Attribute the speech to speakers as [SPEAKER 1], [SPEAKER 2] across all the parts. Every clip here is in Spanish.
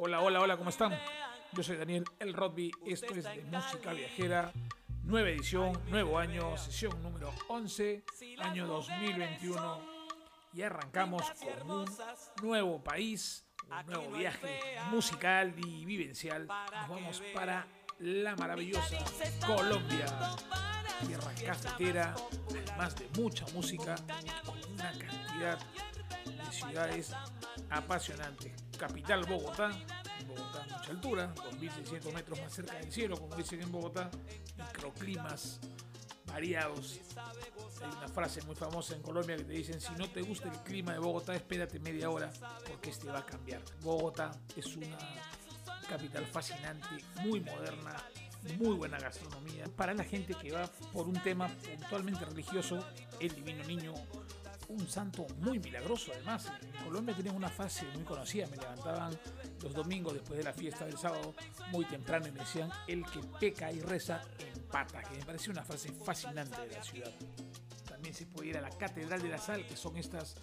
[SPEAKER 1] Hola, hola, hola, ¿cómo están? Yo soy Daniel El Rodby, esto es de Música Viajera, nueva edición, nuevo año, sesión número 11, año 2021 y arrancamos con un nuevo país, un nuevo viaje musical y vivencial. Nos vamos para la maravillosa Colombia, tierra cafetera, además de mucha música, con una cantidad de ciudades apasionantes. Capital Bogotá, Bogotá mucha altura, 2.600 metros más cerca del cielo, como dicen en Bogotá, microclimas variados. Hay una frase muy famosa en Colombia que te dicen, si no te gusta el clima de Bogotá, espérate media hora porque este va a cambiar. Bogotá es una capital fascinante, muy moderna, muy buena gastronomía. Para la gente que va por un tema puntualmente religioso, el Divino Niño, un santo muy milagroso además. En Colombia tienen una fase muy conocida, me levantaban los domingos después de la fiesta del sábado muy temprano y me decían, el que peca y reza empata, que me parece una frase fascinante de la ciudad. También se puede ir a la Catedral de la Sal, que son estas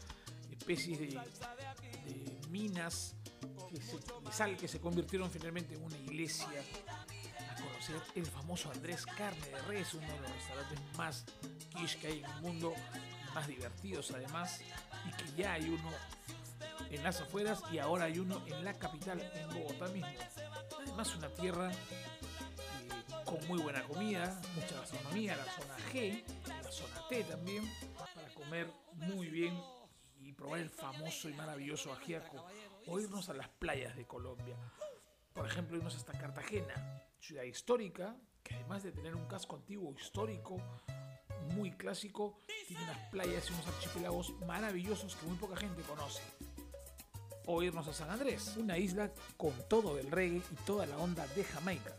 [SPEAKER 1] especies de, de minas que se, de sal que se convirtieron finalmente en una iglesia conocer el famoso Andrés Carne de Res, uno de los restaurantes más quiche que hay en el mundo, más divertidos además, y que ya hay uno en las afueras y ahora hay uno en la capital, en Bogotá mismo. Además una tierra eh, con muy buena comida, mucha gastronomía, la zona G, la zona T también, para comer muy bien y probar el famoso y maravilloso ajiaco o irnos a las playas de Colombia. Por ejemplo, irnos hasta Cartagena, ciudad histórica, que además de tener un casco antiguo histórico, muy clásico, tiene unas playas y unos archipiélagos maravillosos que muy poca gente conoce. O irnos a San Andrés, una isla con todo el reggae y toda la onda de Jamaica.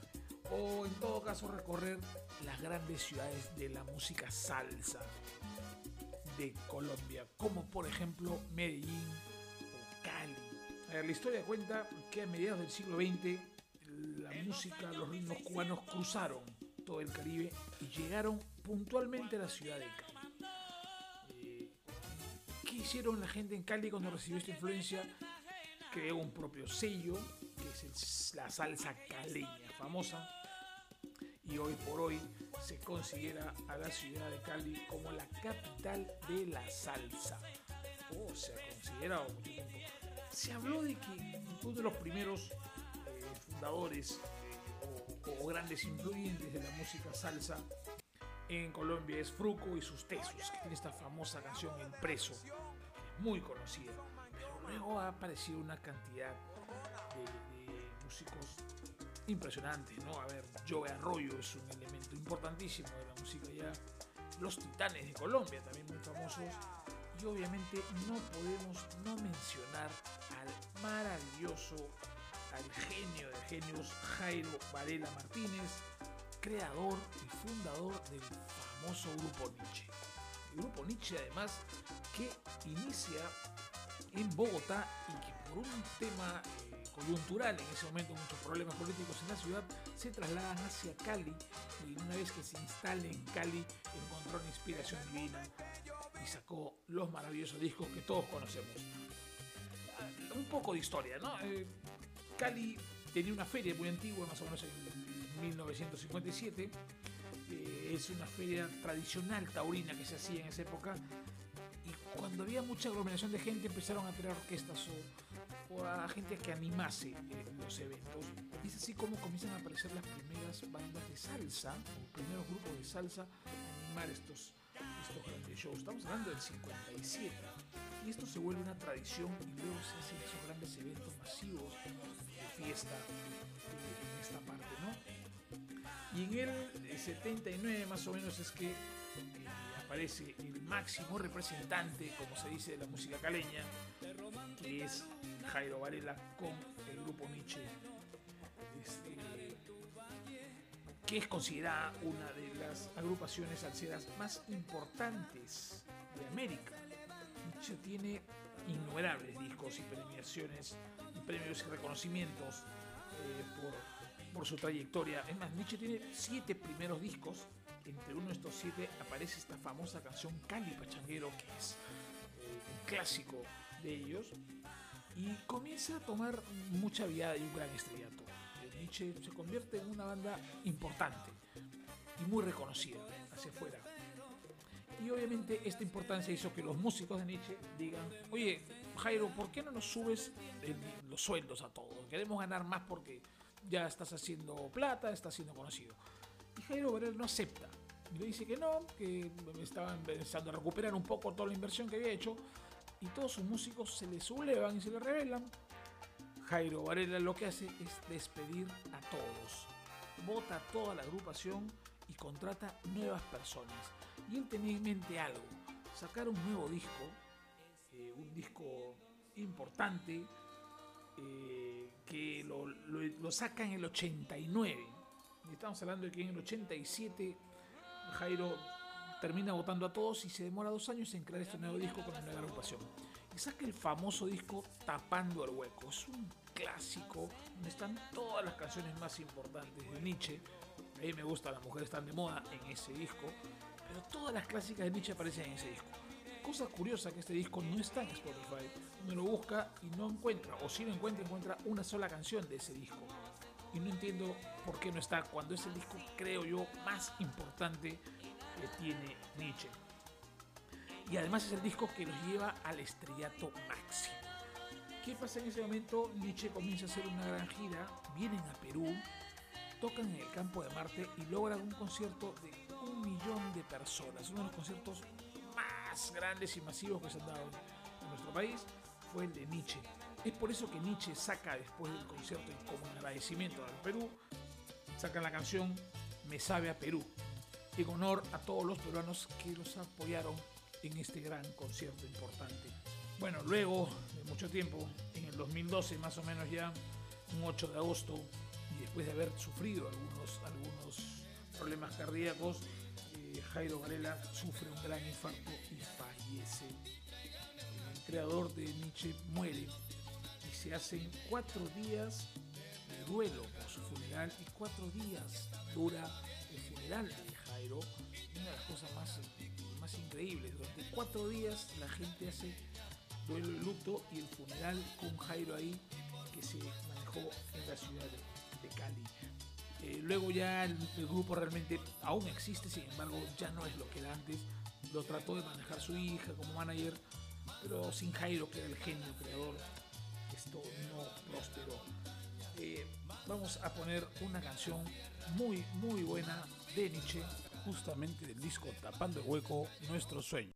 [SPEAKER 1] O en todo caso recorrer las grandes ciudades de la música salsa de Colombia, como por ejemplo Medellín o Cali. La historia cuenta que a mediados del siglo XX la música, los ritmos cubanos cruzaron todo el Caribe y llegaron puntualmente a la ciudad de Cali. Eh, ¿Qué hicieron la gente en Cali cuando recibió esta influencia? Creó un propio sello, que es el- la salsa caleña famosa, y hoy por hoy se considera a la ciudad de Cali como la capital de la salsa. O se ha considerado mucho tiempo. Se habló de que uno de los primeros eh, fundadores o, grandes influyentes de la música salsa en Colombia es Fruco y sus Tesos, que tiene esta famosa canción El Preso, muy conocida. Pero luego ha aparecido una cantidad de, de músicos impresionantes, ¿no? A ver, Joe Arroyo es un elemento importantísimo de la música ya. Los Titanes de Colombia también muy famosos. Y obviamente no podemos no mencionar al maravilloso, al genio de genios Jairo Varela Martínez, creador y fundador del famoso grupo Nietzsche. El grupo Nietzsche además que inicia en Bogotá y que por un tema eh, coyuntural, en ese momento muchos problemas políticos en la ciudad, se trasladan hacia Cali y una vez que se instale en Cali encontró una inspiración divina y sacó los maravillosos discos que todos conocemos. Un poco de historia, ¿no? Eh, Cali tenía una feria muy antigua, más o menos en 1957. Eh, es una feria tradicional taurina que se hacía en esa época. Y cuando había mucha aglomeración de gente, empezaron a traer orquestas o, a gente que animase eh, los eventos. Y es así como comienzan a aparecer las primeras bandas de salsa, los primeros grupos de salsa, a animar estos, estos grandes shows. Estamos hablando del 57. Y esto se vuelve una tradición y luego se hacen esos grandes eventos masivos fiesta en esta parte, ¿no? Y en el eh, 79 más o menos es que eh, aparece el máximo representante, como se dice, de la música caleña, que es Jairo Varela con el grupo Nietzsche, este, que es considerada una de las agrupaciones salseras más importantes de América. Nietzsche tiene innumerables discos y premiaciones, premios y reconocimientos eh, por, su trayectoria. Es más, Nietzsche tiene siete primeros discos. Entre uno de estos siete aparece esta famosa canción Cali Pachanguero, que es eh, un clásico de ellos. y comienza a tomar mucha vida y un gran estrellato. Nietzsche se convierte en una banda importante y muy reconocida hacia afuera. Y obviamente esta importancia hizo que los músicos de Nietzsche digan, oye, Jairo, ¿por qué no nos subes los sueldos a todos? Queremos ganar más porque ya estás haciendo plata, estás siendo conocido. Y Jairo Varela no acepta. Le dice que no, que estaban empezando a recuperar un poco toda la inversión que había hecho. Y todos sus músicos se le sublevan y se le rebelan. Jairo Varela lo que hace es despedir a todos. Vota toda la agrupación y contrata nuevas personas. Y él tenía en mente algo, sacar un nuevo disco, eh, un disco importante, eh, que lo, lo, saca en el 89. Y estamos hablando de que en el 87 Jairo termina votando a todos y se demora dos años en crear este nuevo disco con una nueva agrupación. Y saca el famoso disco Tapando el Hueco. Es un clásico donde están todas las canciones más importantes de Nietzsche. A mí me gusta Las mujeres están de moda en ese disco. Pero todas las clásicas de Nietzsche aparecen en ese disco. Cosa curiosa que este disco no está en Spotify. Uno lo busca y no encuentra, o si lo encuentra, encuentra una sola canción de ese disco. Y no entiendo por qué no está cuando es el disco, creo yo, más importante que tiene Nietzsche. Y además es el disco que los lleva al estrellato máximo. ¿Qué pasa en ese momento? Nietzsche comienza a hacer una gran gira, vienen a Perú, tocan en el campo de Marte y logran un concierto de un millón de personas. Uno de los conciertos más grandes y masivos que se han dado en nuestro país fue el de Nietzsche. Es por eso que Nietzsche saca después del concierto y como agradecimiento al Perú, saca la canción Me sabe a Perú, en honor a todos los peruanos que los apoyaron en este gran concierto importante. Bueno, luego de mucho tiempo, en el 2012 más o menos ya, un 8 de agosto, y después de haber sufrido algunos, algunos problemas cardíacos, Jairo Varela sufre un gran infarto y fallece. El creador de Nietzsche muere y se hacen cuatro días de duelo por su funeral y cuatro días dura el funeral de Jairo. Una de las cosas más, más increíbles. Durante cuatro días la gente hace duelo de luto y el funeral con Jairo ahí que se manejó en la ciudad de Cali. Eh, luego ya el, grupo realmente aún existe, sin embargo ya no es lo que era antes. Lo trató de manejar su hija como manager, pero sin Jairo, que era el genio creador, esto no prosperó. Eh, vamos a poner una canción muy, muy buena de Nietzsche, justamente del disco Tapando el Hueco, Nuestro Sueño.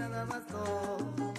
[SPEAKER 2] なナマスト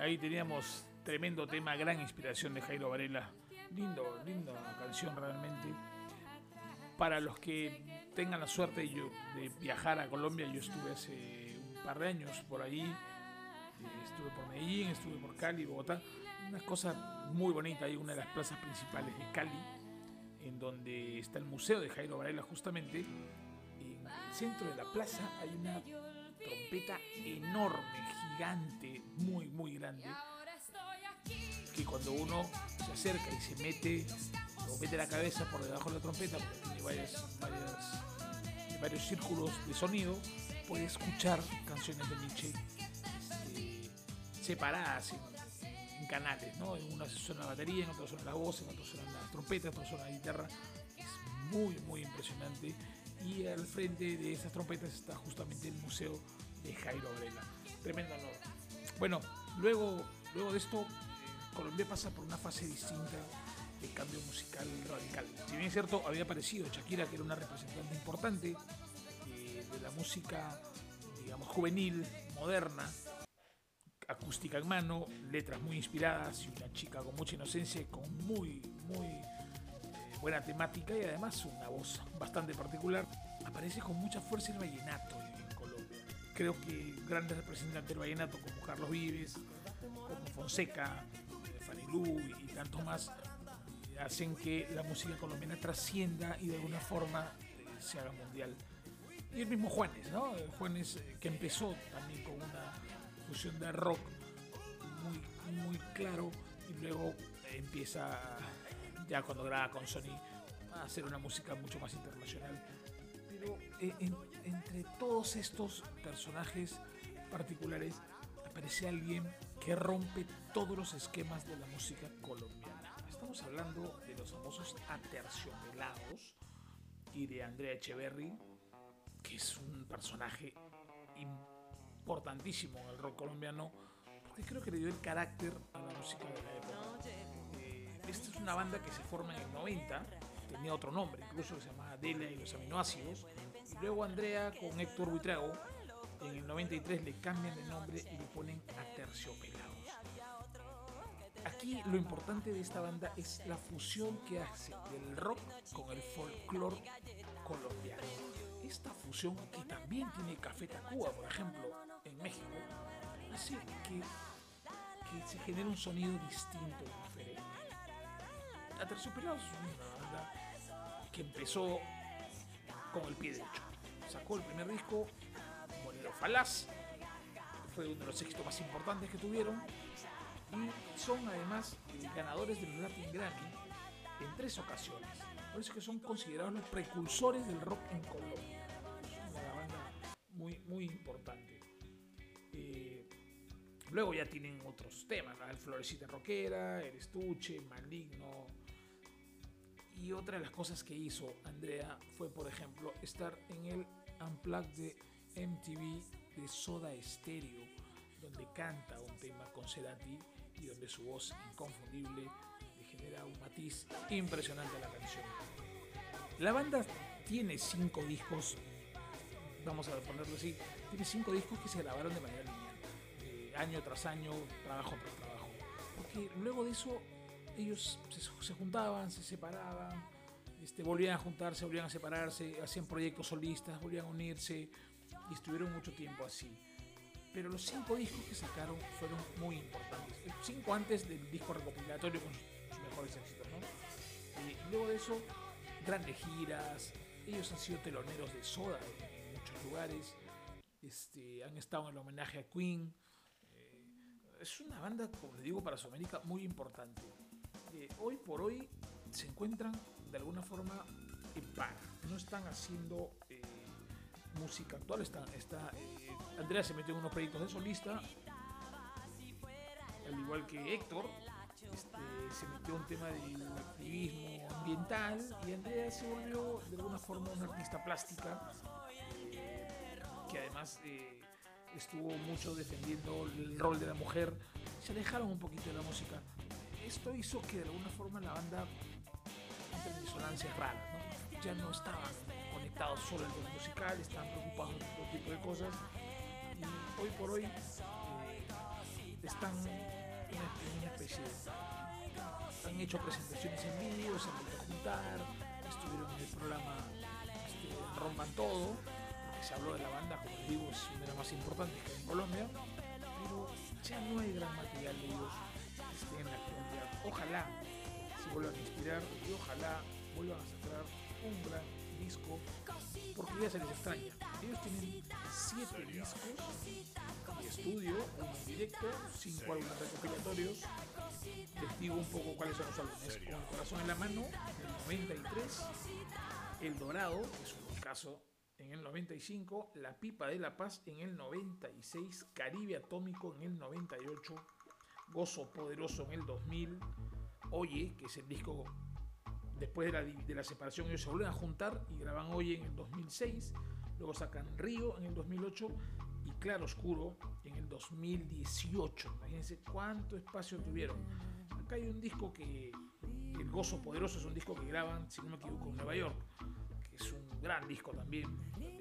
[SPEAKER 1] Ahí teníamos tremendo tema, gran inspiración de Jairo Varela. Lindo, linda canción realmente. Para los que tengan la suerte de viajar a Colombia, yo estuve hace un par de años por ahí. Eh, estuve por Medellín, estuve por Cali, Bogotá. Una cosa muy bonita, hay una de las plazas principales de Cali, en donde está el museo de Jairo Varela justamente. En el centro de la plaza hay una trompeta enorme, gigante, muy, muy grande, que cuando uno se acerca y se mete o mete la cabeza por debajo de la trompeta, porque tiene varias, varios círculos de sonido, puede escuchar canciones de Nietzsche este, separadas en, canales, ¿no? En una suena la batería, en otra suena la voz, en otra suena la trompeta, en otra suena la guitarra. Es muy, muy impresionante y al frente de esas trompetas está justamente el Museo de Jairo Varela. Tremendo honor. Bueno, luego, luego de esto, eh, Colombia pasa por una fase distinta de cambio musical radical. Si bien es cierto, había aparecido Shakira, que era una representante importante eh, de la música, digamos, juvenil, moderna, acústica en mano, letras muy inspiradas y una chica con mucha inocencia con muy, muy buena temática y además una voz bastante particular. Aparece con mucha fuerza el vallenato. Creo que grandes representantes del vallenato como Carlos Vives, como Fonseca, eh, Lu y tantos más eh, hacen que la música colombiana trascienda y de alguna forma eh, se haga mundial. Y el mismo Juanes, ¿no? Juanes que empezó también con una fusión de rock muy, muy claro y luego empieza ya cuando graba con Sony, a hacer una música mucho más internacional. Pero eh, entre todos estos personajes particulares aparece alguien que rompe todos los esquemas de la música colombiana. Estamos hablando de los famosos aterciopelados y de Andrea Echeverry, que es un personaje importantísimo en el rock colombiano, porque creo que le dio el carácter a la música de la época esta es una banda que se forma en el 90, tenía otro nombre, incluso se llamaba Adela y los aminoácidos. Y luego Andrea con Héctor Buitrago, en el 93 le cambian de nombre y le ponen Aterciopelados. Aquí lo importante de esta banda es la fusión que hace del rock con el folclore colombiano. Esta fusión que también tiene Café Tacuba, por ejemplo, en México, hace que, que se genere un sonido distinto y diferente. Aterciopelados es una que empezó con el pie derecho. Sacó el primer disco, Bolero Falaz, fue uno de los éxitos más importantes que tuvieron. Y son además ganadores del Latin Grammy en tres ocasiones. Por eso que son considerados los precursores del rock en Colombia. Una banda muy, muy importante. Eh, luego ya tienen otros temas, el Florecita Rockera, el Estuche, Maligno, y otra de las cosas que hizo Andrea fue, por ejemplo, estar en el Unplugged de MTV de Soda Stereo, donde canta un tema con Cerati y donde su voz inconfundible le genera un matiz impresionante a la canción. La banda tiene cinco discos, vamos a ponerlo así, tiene cinco discos que se grabaron de manera lineal, eh, año tras año, trabajo tras trabajo. Porque luego de eso ellos se, juntaban, se separaban, este, volvían a juntarse, volvían a separarse, hacían proyectos solistas, volvían a unirse y estuvieron mucho tiempo así. Pero los cinco discos que sacaron fueron muy importantes. Cinco antes del disco recopilatorio con sus mejores éxitos, ¿no? Y luego de eso, grandes giras. Ellos han sido teloneros de Soda en muchos lugares. Este, han estado en el homenaje a Queen. Eh, es una banda, como le digo, para Sudamérica muy importante hoy por hoy se encuentran de alguna forma en par. No están haciendo eh, música actual. Está, está eh, Andrea se metió en unos proyectos de solista, al igual que Héctor. Este, se metió un tema del activismo ambiental y Andrea se volvió de alguna forma una artista plástica eh, que además estuvo mucho defendiendo el rol de la mujer. Se alejaron un poquito de la música esto hizo que de alguna forma la banda entre disonancias raras, ¿no? Ya no estaban conectados solo en lo musical, estaban preocupados por todo tipo de cosas. Y hoy por hoy, eh, están en una especie de, han hecho presentaciones en vivo, se han vuelto a juntar, estuvieron en el programa este, Rompan Todo, porque se habló de la banda, como les digo, es una de las más importantes que hay en Colombia, pero ya no hay gran material de ellos en la actualidad. Ojalá se vuelvan a inspirar y ojalá vuelvan a sacar un gran disco porque ya se les extraña. Ellos tienen siete discos de estudio, uno en directo, cinco álbumes recopilatorios. Les digo un poco cuáles son los álbumes. Con el corazón en la mano, el 93, El Dorado, es un caso en el 95, La Pipa de la Paz en el 96, Caribe Atómico en el 98, Gozo Poderoso en el 2000, Oye, que es el disco después de la, de la, separación ellos se vuelven a juntar y graban Oye en el 2006, luego sacan Río en el 2008 y Claro Oscuro en el 2018. Imagínense cuánto espacio tuvieron. Acá hay un disco que, El Gozo Poderoso es un disco que graban, si no me equivoco, en Nueva York, que es un gran disco también,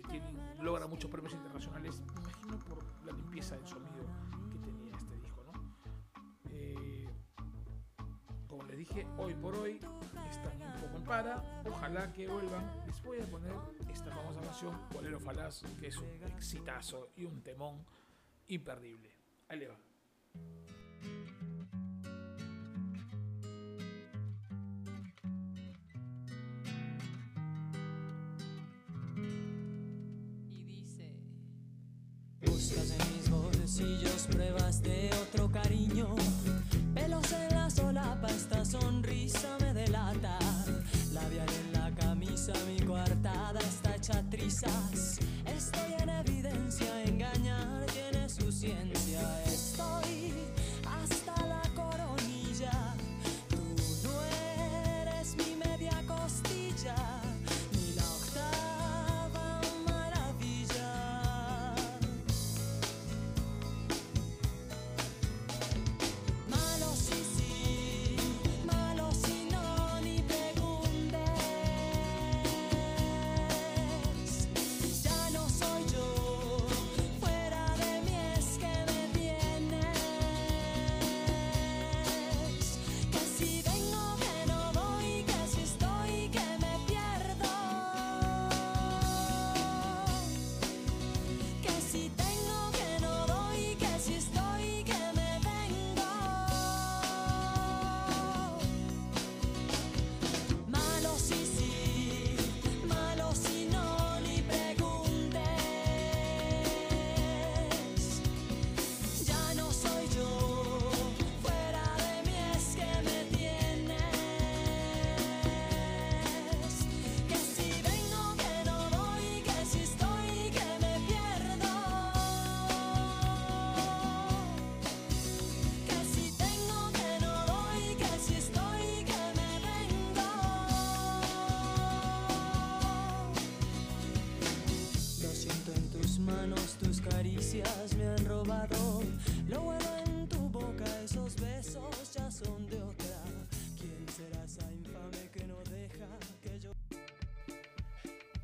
[SPEAKER 1] tienen, logra muchos premios internacionales, me imagino por la limpieza del sonido dije, hoy por hoy están un poco en para. Ojalá que vuelvan. Les voy a poner esta famosa canción, Bolero Falaz, que es un exitazo y un temón imperdible. Ahí le va.
[SPEAKER 2] Y dice: Buscas en mis bolsillos pruebas de otro cariño. Estoy en evidencia,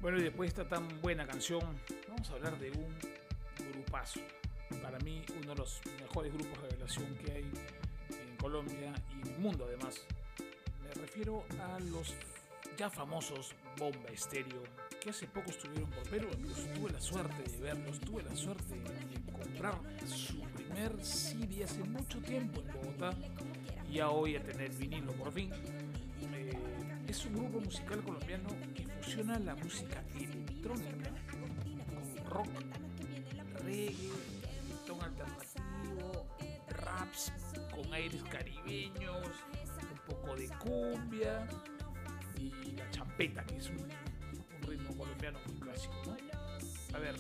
[SPEAKER 2] Bueno,
[SPEAKER 1] y después de esta tan buena canción, vamos a hablar de un grupazo. Para mí, uno de los mejores grupos de revelación que hay en Colombia y en el mundo, además. Me refiero a los ya famosos Bomba Estéreo, que hace poco estuvieron por Perú. Amigos, tuve la suerte de verlos, tuve la suerte de comprar su primer CD hace mucho tiempo en Bogotá y ya hoy a tener vinilo por fin. Es un grupo musical colombiano que fusiona la música electrónica con rock, reggae, reggaetón alternativo, raps con aires caribeños, un poco de cumbia y la champeta, que es un, ritmo colombiano muy clásico. A ver,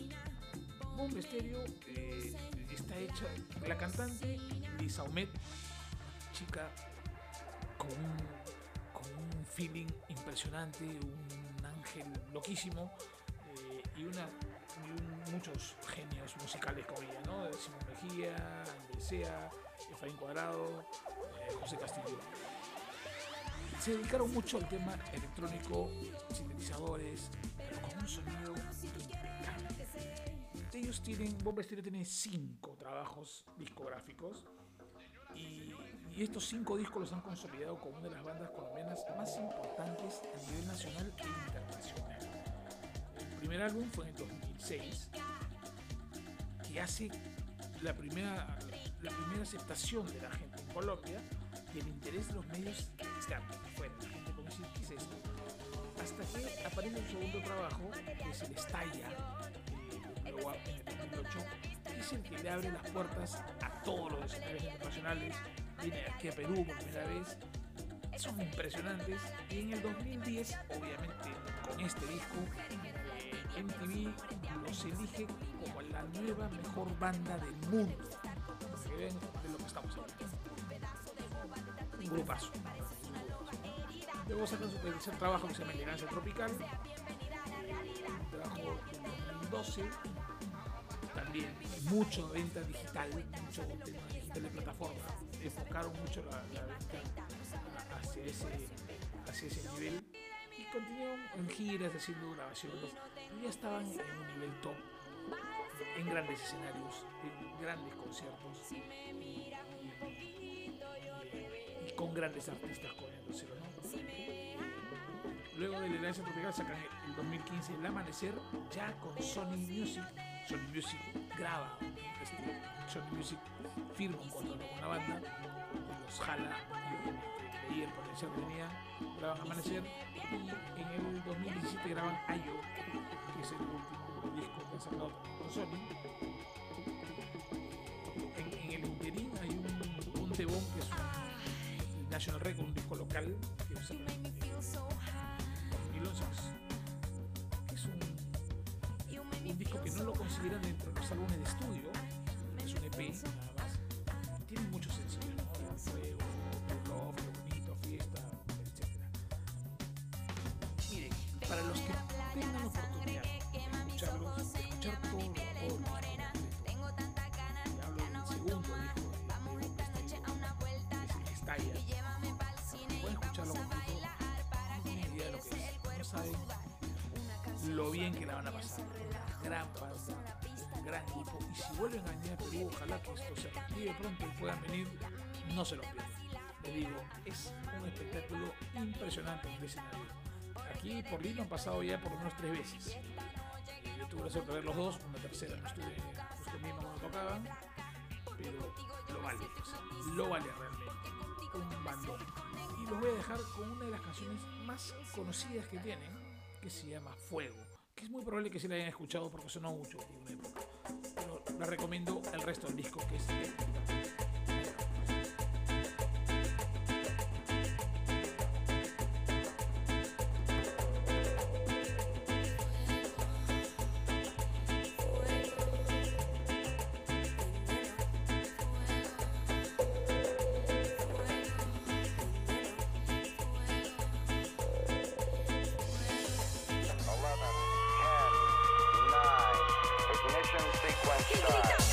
[SPEAKER 1] Bomba Estéreo eh, está hecha, la cantante Lisa Ahmed, chica con un feeling impresionante, un ángel loquísimo eh, y, una, muchos genios musicales como ella, ¿no? Simón Mejía, Andresea, Efraín Cuadrado, eh, José Castillo. Se dedicaron mucho al tema electrónico, sintetizadores, pero con un sonido impecable. Ellos tienen, Bomba Estéreo tiene cinco trabajos discográficos y estos cinco discos los han consolidado como una de las bandas colombianas más importantes a nivel nacional e internacional. El primer álbum fue en el 2006, que hace la primera, la primera aceptación de la gente en Colombia y el interés de los medios externos, fuera, la gente decir, ¿qué es esto? Hasta que aparece un segundo trabajo, que es el Estalla, luego en el 2008, que es el que le abre las puertas a todos los escenarios internacionales, viene aquí a Perú por primera vez, son impresionantes, y en el 2010, obviamente con este disco, eh, MTV los elige como la nueva mejor banda del mundo. Que vean de lo que estamos hablando. Un grupazo. Luego sacan su tercer trabajo que se llama Elegancia Tropical. Un trabajo del 2012. También mucho venta digital, mucho tema digital de plataforma. Enfocaron mucho la, la hacia ese, hacia ese nivel y continuaron en giras haciendo grabaciones. Pero ya estaban en un nivel top en grandes escenarios en grandes conciertos. Y, con grandes artistas corriéndoselo ¿no? luego de la Elegancia Tropical sacan el 2015 El Amanecer ya con Sony Music. Sony Music graba este, Sony Music firma un contrato con la banda. Los jala y obviamente veía el potencial que tenía. Graban Amanecer y en el 2017 graban Ayo que es el último disco que han sacado Sony. En, el interín hay un, un Tebón que es un el National Record, un disco local que sacan en 2011 que es un, un disco que no lo consideran dentro de los álbumes de estudio. Es un EP una gran equipo, y si vuelven a venir a Perú, ojalá que esto se reactive pronto y puedan venir, no se lo pierdan. Les digo, es un espectáculo impresionante en escenario. Aquí por Lima han pasado ya por lo menos tres veces. Eh, Yo tuve la suerte de ver los dos, una tercera no estuve justo mismo cuando tocaban, pero lo vale, lo vale realmente. Un bandón. Y los voy a dejar con una de las canciones más conocidas que tienen, que se llama Fuego, que es muy probable que se la hayan escuchado porque sonó mucho en una época. Pero la recomiendo el resto del disco, que es
[SPEAKER 3] time.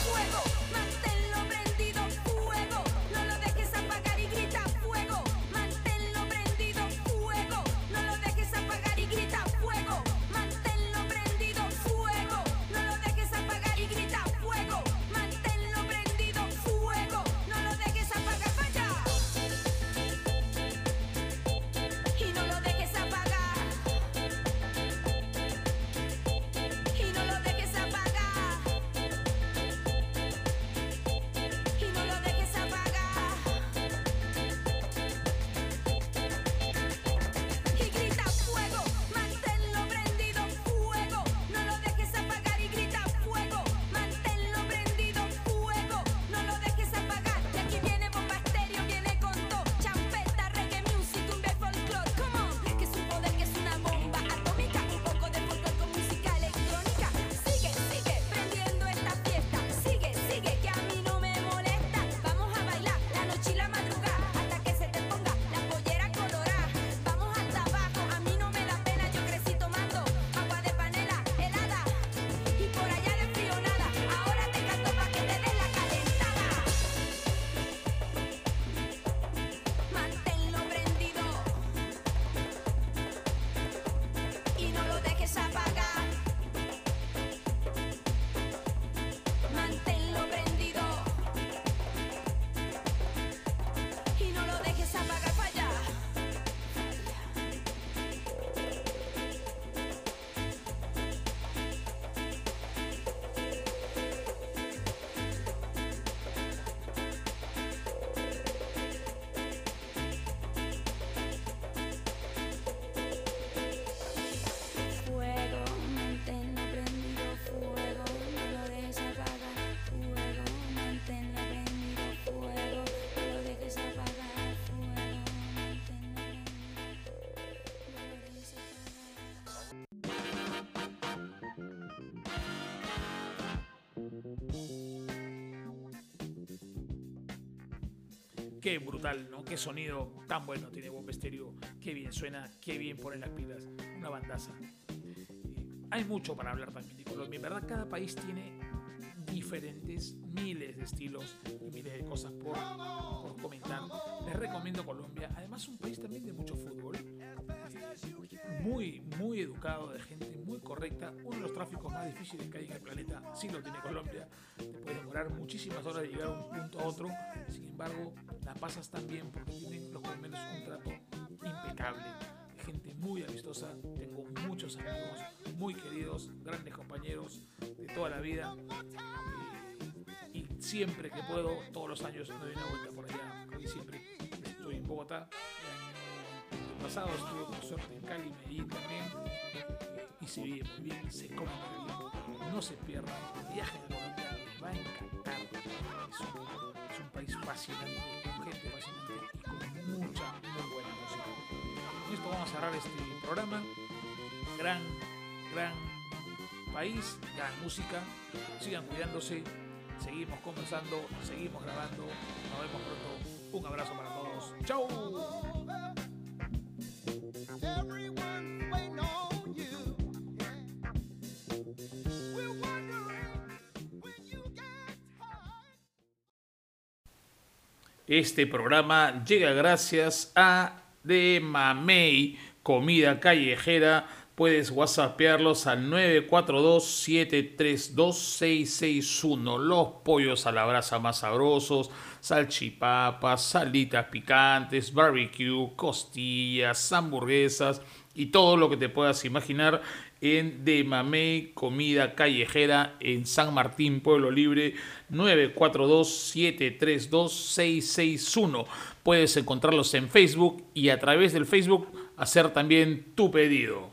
[SPEAKER 1] Qué brutal, ¿no? Qué sonido tan bueno tiene Bomba Estéreo. Qué bien suena, qué bien ponen las pilas. Una bandaza. Hay mucho para hablar también de Colombia. En verdad, cada país tiene diferentes, miles de estilos y miles de cosas por, por comentar. Les recomiendo Colombia. Además, un país también de mucho fútbol. eh, Muy, muy educado, de gente muy correcta. Uno de los tráficos más difíciles que hay en el planeta, sí lo tiene Colombia. Te puede demorar muchísimas horas de llegar a un punto a otro. Sin embargo, la pasas tan bien porque tienen los colombianos un trato impecable. Gente muy amistosa. Tengo muchos amigos muy queridos, grandes compañeros de toda la vida. Eh, y siempre que puedo, todos los años me doy una vuelta por allá. Casi siempre estoy en Bogotá. El año pasado estuve con suerte en Cali, Medellín también. Y se vive muy bien, se come muy bien. No se pierdan. El viaje de Colombia va a encantar. Es un, país fascinante, con gente fascinante y con mucha, muy buena música. Con esto vamos a cerrar este programa. Gran, gran país, gran música. Sigan cuidándose. Seguimos conversando, seguimos grabando. Nos vemos pronto. Un abrazo para todos. ¡Chau! Este programa llega gracias a De Mamey, comida callejera. Puedes whatsappearlos al 942-732-661. Los pollos a la brasa más sabrosos, salchipapas, salitas picantes, barbecue, costillas, hamburguesas y todo lo que te puedas imaginar en De Mamey, comida callejera en San Martín, Pueblo Libre, 942-732-661. Puedes encontrarlos en Facebook y a través del Facebook hacer también tu pedido.